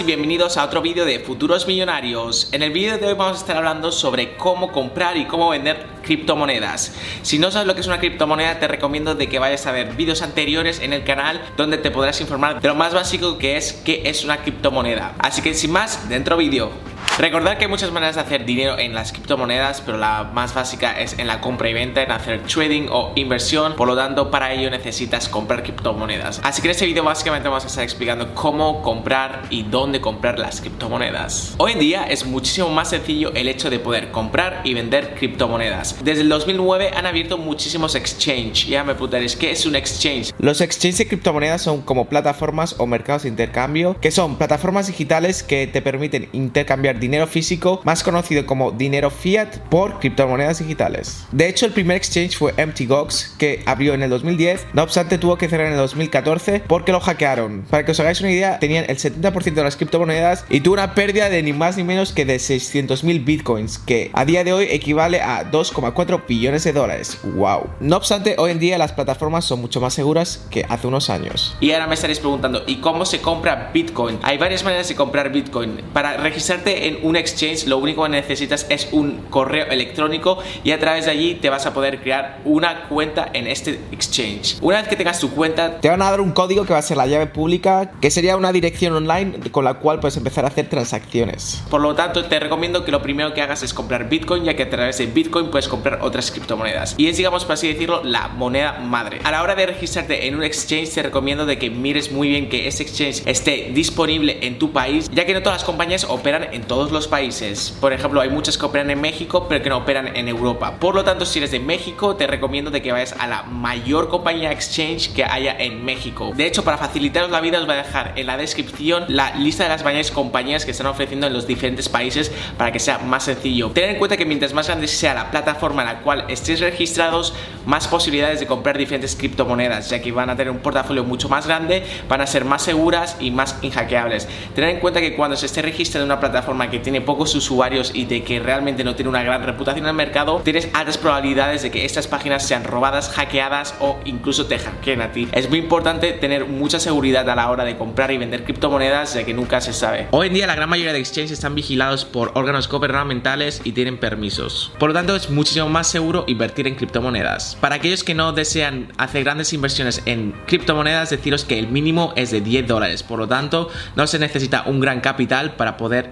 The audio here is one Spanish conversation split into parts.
Y bienvenidos a otro vídeo de Futuros Millonarios. En el vídeo de hoy vamos a estar hablando sobre cómo comprar y cómo vender criptomonedas. Si no sabes lo que es una criptomoneda, te recomiendo de que vayas a ver vídeos anteriores en el canal donde te podrás informar de lo más básico que es qué es una criptomoneda. Así que sin más, dentro vídeo. Recordad que hay muchas maneras de hacer dinero en las criptomonedas, pero la más básica es en la compra y venta, en hacer trading o inversión. Por lo tanto, para ello necesitas comprar criptomonedas. Así que en este vídeo básicamente vamos a estar explicando cómo comprar y dónde comprar las criptomonedas. Hoy en día es muchísimo más sencillo el hecho de poder comprar y vender criptomonedas. Desde el 2009 han abierto muchísimos exchange. Ya me preguntaréis, ¿qué es un exchange? Los exchanges de criptomonedas son como plataformas o mercados de intercambio, que son plataformas digitales que te permiten intercambiar dinero físico, más conocido como dinero fiat, por criptomonedas digitales. De hecho, el primer exchange fue MTGOX, que abrió en el 2010, no obstante tuvo que cerrar en el 2014 porque lo hackearon. Para que os hagáis una idea, tenían el 70% de las criptomonedas y tuvo una pérdida de ni más ni menos que de 600.000 bitcoins, que a día de hoy equivale a 2,4 billones de dólares. ¡Wow! No obstante, hoy en día las plataformas son mucho más seguras que hace unos años. Y ahora me estaréis preguntando, ¿y cómo se compra Bitcoin? Hay varias maneras de comprar Bitcoin. Para registrarte en un exchange lo único que necesitas es un correo electrónico y a través de allí te vas a poder crear una cuenta en este exchange. Una vez que tengas tu cuenta, te van a dar un código que va a ser la llave pública, que sería una dirección online con la cual puedes empezar a hacer transacciones. Por lo tanto, te recomiendo que lo primero que hagas es comprar Bitcoin, ya que a través de Bitcoin puedes comprar otras criptomonedas. Y es, digamos, por así decirlo, la moneda madre. A la hora de registrarte en un exchange, te recomiendo de que mires muy bien que ese exchange esté disponible en tu país, ya que no todas las compañías operan en todo los países. Por ejemplo, hay muchas que operan en México, pero que no operan en Europa. Por lo tanto, si eres de México, te recomiendo que vayas a la mayor compañía exchange que haya en México. De hecho, para facilitaros la vida, os voy a dejar en la descripción la lista de las mayores compañías que están ofreciendo en los diferentes países para que sea más sencillo. Tened en cuenta que mientras más grande sea la plataforma en la cual estéis registrados, más posibilidades de comprar diferentes criptomonedas, ya que van a tener un portafolio mucho más grande, van a ser más seguras y más inhackeables. Tened en cuenta que cuando se esté registrando en una plataforma que tiene pocos usuarios y de que realmente no tiene una gran reputación en el mercado, tienes altas probabilidades de que estas páginas sean robadas, hackeadas o incluso te hackeen a ti. Es muy importante tener mucha seguridad a la hora de comprar y vender criptomonedas, ya que nunca se sabe. Hoy en día la gran mayoría de exchanges están vigilados por órganos gubernamentales y tienen permisos. Por lo tanto, es muchísimo más seguro invertir en criptomonedas. Para aquellos que no desean hacer grandes inversiones en criptomonedas, deciros que el mínimo es de 10 dólares. Por lo tanto, no se necesita un gran capital para poder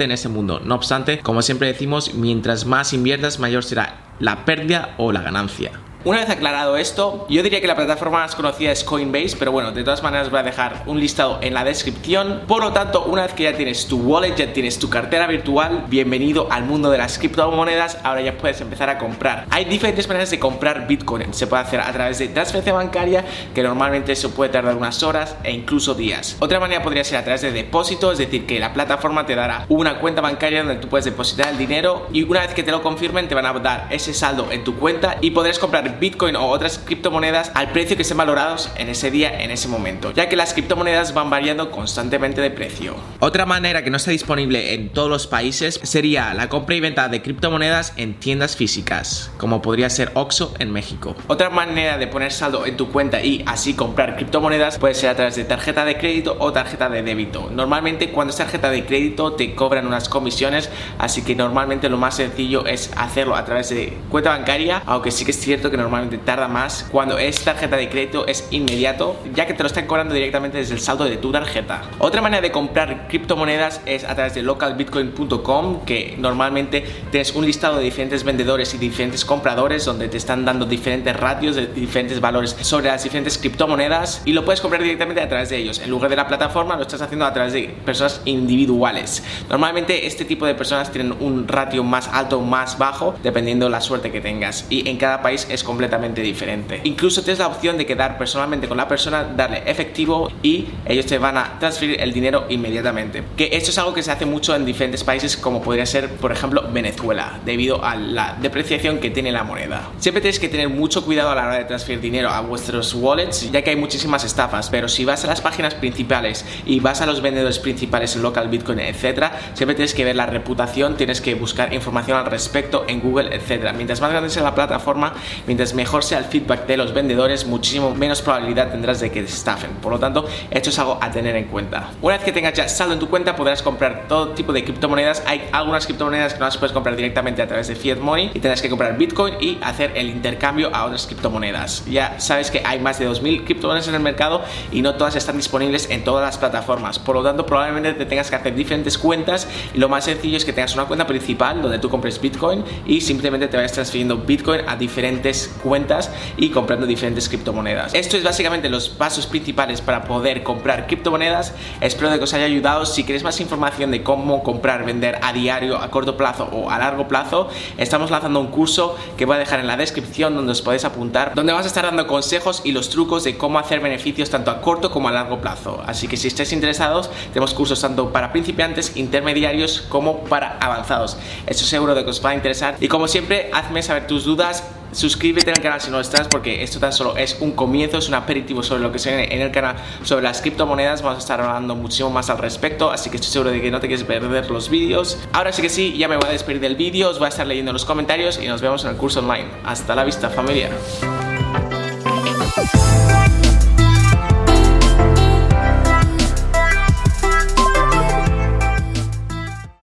en ese mundo. No obstante, como siempre decimos, mientras más inviertas, mayor será la pérdida o la ganancia. Una vez aclarado esto, yo diría que la plataforma más conocida es Coinbase, pero bueno, de todas maneras voy a dejar un listado en la descripción. Por lo tanto, una vez que ya tienes tu wallet, ya tienes tu cartera virtual, bienvenido al mundo de las criptomonedas, ahora ya puedes empezar a comprar. Hay diferentes maneras de comprar Bitcoin. Se puede hacer a través de transferencia bancaria, que normalmente eso puede tardar unas horas e incluso días. Otra manera podría ser a través de depósito, es decir, que la plataforma te dará una cuenta bancaria donde tú puedes depositar el dinero y una vez que te lo confirmen te van a dar ese saldo en tu cuenta y podrás comprar Bitcoin o otras criptomonedas al precio que estén valorados en ese día, en ese momento, ya que las criptomonedas van variando constantemente de precio. Otra manera que no está disponible en todos los países sería la compra y venta de criptomonedas en tiendas físicas, como podría ser Oxxo en México. Otra manera de poner saldo en tu cuenta y así comprar criptomonedas puede ser a través de tarjeta de crédito o tarjeta de débito. Normalmente cuando es tarjeta de crédito te cobran unas comisiones, así que normalmente lo más sencillo es hacerlo a través de cuenta bancaria, aunque sí que es cierto que normalmente tarda más. Cuando es tarjeta de crédito es inmediato, ya que te lo están cobrando directamente desde el saldo de tu tarjeta. Otra manera de comprar criptomonedas es a través de localbitcoin.com, que normalmente tienes un listado de diferentes vendedores y diferentes compradores donde te están dando diferentes ratios de diferentes valores sobre las diferentes criptomonedas y lo puedes comprar directamente a través de ellos. En lugar de la plataforma lo estás haciendo a través de personas individuales. Normalmente este tipo de personas tienen un ratio más alto o más bajo dependiendo la suerte que tengas y en cada país es completamente diferente. Incluso tienes la opción de quedar personalmente con la persona, darle efectivo y ellos te van a transferir el dinero inmediatamente. Que esto es algo que se hace mucho en diferentes países como podría ser por ejemplo Venezuela debido a la depreciación que tiene la moneda. Siempre tenéis que tener mucho cuidado a la hora de transferir dinero a vuestros wallets ya que hay muchísimas estafas, pero si vas a las páginas principales y vas a los vendedores principales local Bitcoin, etcétera, siempre tienes que ver la reputación, tienes que buscar información al respecto en Google, etcétera. Mientras más grande sea la plataforma, mientras mejor sea el feedback de los vendedores, muchísimo menos probabilidad tendrás de que te estafen. Por lo tanto, esto es algo a tener en cuenta. Una vez que tengas ya saldo en tu cuenta, podrás comprar todo tipo de criptomonedas. Hay algunas criptomonedas que no las puedes comprar directamente a través de Fiat Money y tendrás que comprar Bitcoin y hacer el intercambio a otras criptomonedas. Ya sabes que hay más de 2.000 criptomonedas en el mercado y no todas están disponibles en todas las plataformas. Por lo tanto, probablemente te tengas que hacer diferentes cuentas lo más sencillo es que tengas una cuenta principal donde tú compres Bitcoin y simplemente te vayas transfiriendo Bitcoin a diferentes cuentas y comprando diferentes criptomonedas. Esto es básicamente los pasos principales para poder comprar criptomonedas. Espero que os haya ayudado. Si queréis más información de cómo comprar, vender a diario, a corto plazo o a largo plazo, estamos lanzando un curso que voy a dejar en la descripción donde os podéis apuntar, donde vas a estar dando consejos y los trucos de cómo hacer beneficios tanto a corto como a largo plazo. Así que si estáis interesados, tenemos cursos tanto para principiantes, intermediarios como para avanzados. Estoy seguro de que os va a interesar. Y como siempre, hazme saber tus dudas suscríbete al canal si no estás porque esto tan solo es un comienzo, es un aperitivo sobre lo que se viene en el canal sobre las criptomonedas, vamos a estar hablando muchísimo más al respecto, así que estoy seguro de que no te quieres perder los vídeos. Ahora sí que sí, ya me voy a despedir del vídeo, os voy a estar leyendo los comentarios y nos vemos en el curso online. Hasta la vista familia.